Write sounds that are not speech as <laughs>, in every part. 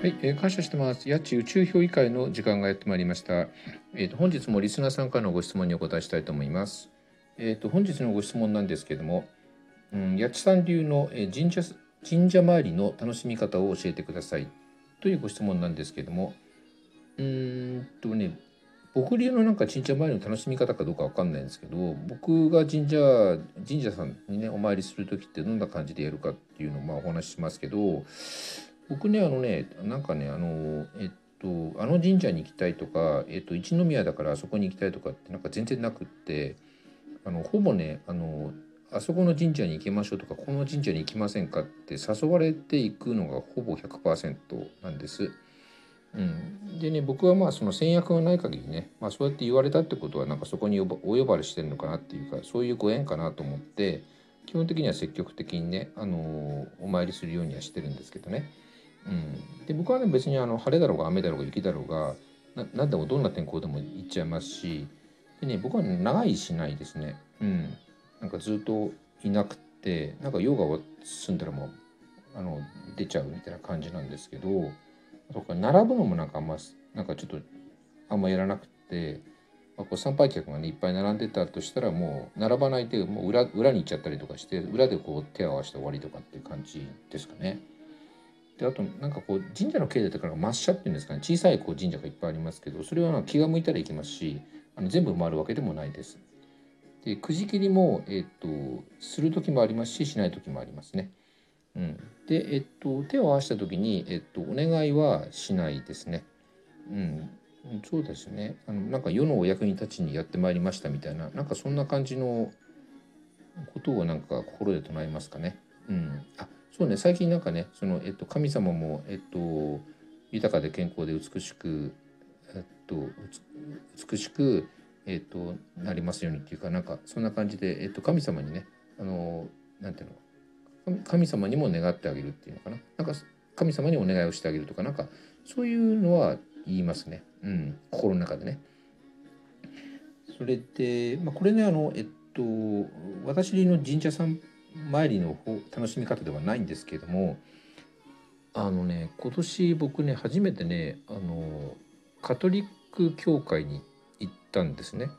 はい、えー、感謝してます。家賃宇宙評議会の時間がやってまいりました。えっ、ー、と本日もリスナーさんからのご質問にお答えしたいと思います。えっ、ー、と本日のご質問なんですけれども、うん、八千さん流の神社神社参りの楽しみ方を教えてくださいというご質問なんですけれども、うーんとね、僕流のなんか神社参りの楽しみ方かどうかわかんないんですけど、僕が神社神社さんにねお参りする時ってどんな感じでやるかっていうのをまあお話ししますけど。僕ねあのねなんかねあのえっとあの神社に行きたいとか、えっと、一宮だからあそこに行きたいとかってなんか全然なくってあのほぼねあのあそこの神社に行きましょうとかこの神社に行きませんかって誘われていくのがほぼ100%なんです。うん、でね僕はまあその戦略がない限りね、まあ、そうやって言われたってことはなんかそこにお呼ばれしてるのかなっていうかそういうご縁かなと思って基本的には積極的にね、あのお参りするようにはしてるんですけどね。うん、で僕はね別にあの晴れだろうが雨だろうが雪だろうが何でもどんな天候でも行っちゃいますしでね僕は長いしないですね。うん、なんかずっといなくてなんか用が済んだらもうあの出ちゃうみたいな感じなんですけどそか並ぶのもなんかあんまなんかちょっとあんまやらなくて、まあ、こう参拝客がねいっぱい並んでたとしたらもう並ばないでもう裏裏に行っちゃったりとかして裏でこう手を合わせて終わりとかっていう感じですかね。であとなんかこう神社の境内とか抹茶っていうんですかね小さいこう神社がいっぱいありますけどそれは気が向いたら行きますしあの全部回るわけでもないです。でくじ切りも、えっと、する時もありますししない時もありますね。うん、で、えっと、手を合わせた時に、えっと、お願いはしないですね。うん、そうですねあのなんか世のお役に立ちにやってまいりましたみたいななんかそんな感じのことをなんか心で唱えますかね。うん、あそうね最近なんかねその、えっと、神様も、えっと、豊かで健康で美しく、えっと、美しく、えっと、なりますようにっていうかなんかそんな感じで、えっと、神様にねあのなんていうの神様にも願ってあげるっていうのかななんか神様にお願いをしてあげるとかなんかそういうのは言いますね、うん、心の中でね。それで、まあ、これねあのえっと私の神社さん参りの楽しみ方ではないんですけれどもあのね今年僕ね初めてねあのカトリック教会に行ったんですね。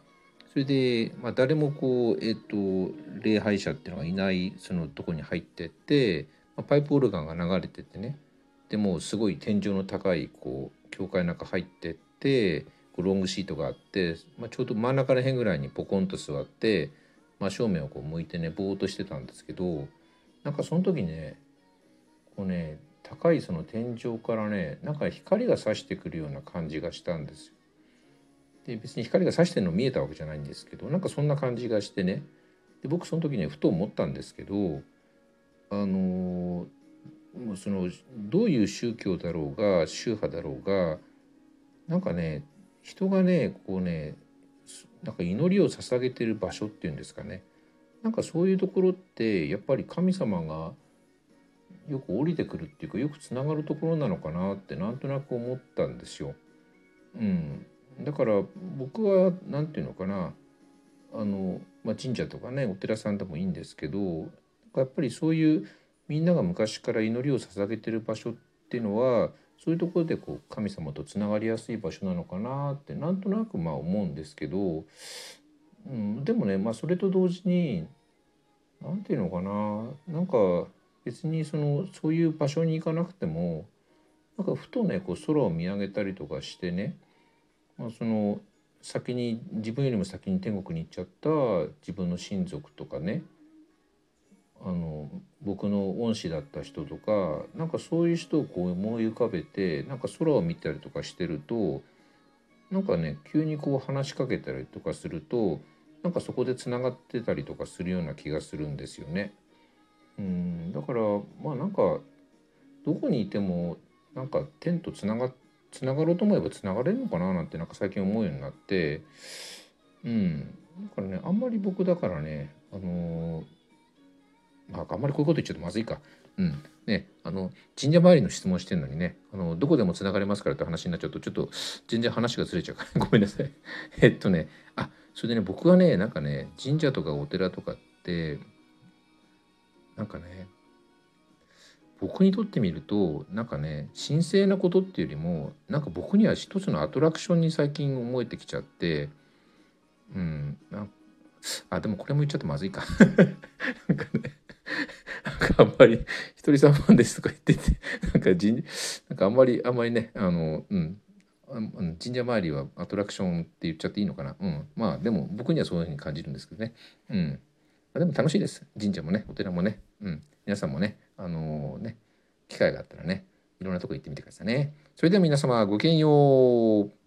それで、まあ、誰もこう、えっ、と、礼拝者っていうのがいないそのとこに入ってって、まあ、パイプオルガンが流れててねでもすごい天井の高いこう教会の中入ってってこうロングシートがあって、まあ、ちょうど真ん中ら辺ぐらいにポコンと座って真正面をこう向いてねぼーっとしてたんですけどなんかその時ねこうね高いその天井からねなんか光が差してくるような感じがしたんですよ。で別に光が差してるの見えたわけじゃないんですけどなんかそんな感じがしてねで僕その時ねふと思ったんですけどあのもうそのどういう宗教だろうが宗派だろうがなんかね人がねこうねなんか祈りを捧げてる場所っていうんですかね。なんかそういうところってやっぱり神様がよく降りてくるっていうかよくつながるところなのかなってなんとなく思ったんですよ。うん、だから僕は何て言うのかな。あの、まあ、神社とかねお寺さんでもいいんですけどやっぱりそういうみんなが昔から祈りを捧げてる場所っていうのはそういうところでこう神様とつながりやすい場所なのかなってなんとなくまあ思うんですけど、うん、でもね、まあ、それと同時に何て言うのかななんか別にそのそういう場所に行かなくてもなんかふとねこう空を見上げたりとかしてね、まあ、その先に自分よりも先に天国に行っちゃった自分の親族とかねあの僕の恩師だった人とかなんかそういう人をこう思い浮かべてなんか空を見たりとかしてるとなんかね急にこう話しかけたりとかするとなんかそこでつながってたりとかするような気がするんですよね。うんだからまあなんかどこにいてもなんか天とつながつながろうと思えばつながれるのかななんてなんか最近思うようになってうんだからねあんまり僕だからねあのーまあ、あんまりこういうこと言っちゃうとまずいか。うん。ね、あの、神社周りの質問してるのにね、あの、どこでも繋がれますからって話になっちゃうと、ちょっと全然話がずれちゃうから <laughs> ごめんなさい。えっとね、あ、それでね、僕はね、なんかね、神社とかお寺とかって、なんかね、僕にとってみるとなんかね神聖なことっていうよりもなんか僕には一つのアトラクションに最近思えてきちゃってうんあでもこれも言っちゃってまずいか <laughs> なんかねなんかあんまり「ひとりさんファンです」とか言っててなんかじなんかあんまりあんまりねあのうん。神社周りはアトラクションって言っちゃっていいのかな。うん。まあでも僕にはそういうふうに感じるんですけどね。うん。でも楽しいです。神社もねお寺もね。うん。皆さんもねあのー、ね機会があったらねいろんなとこ行ってみてくださいね。それでは皆様ごきげんよう。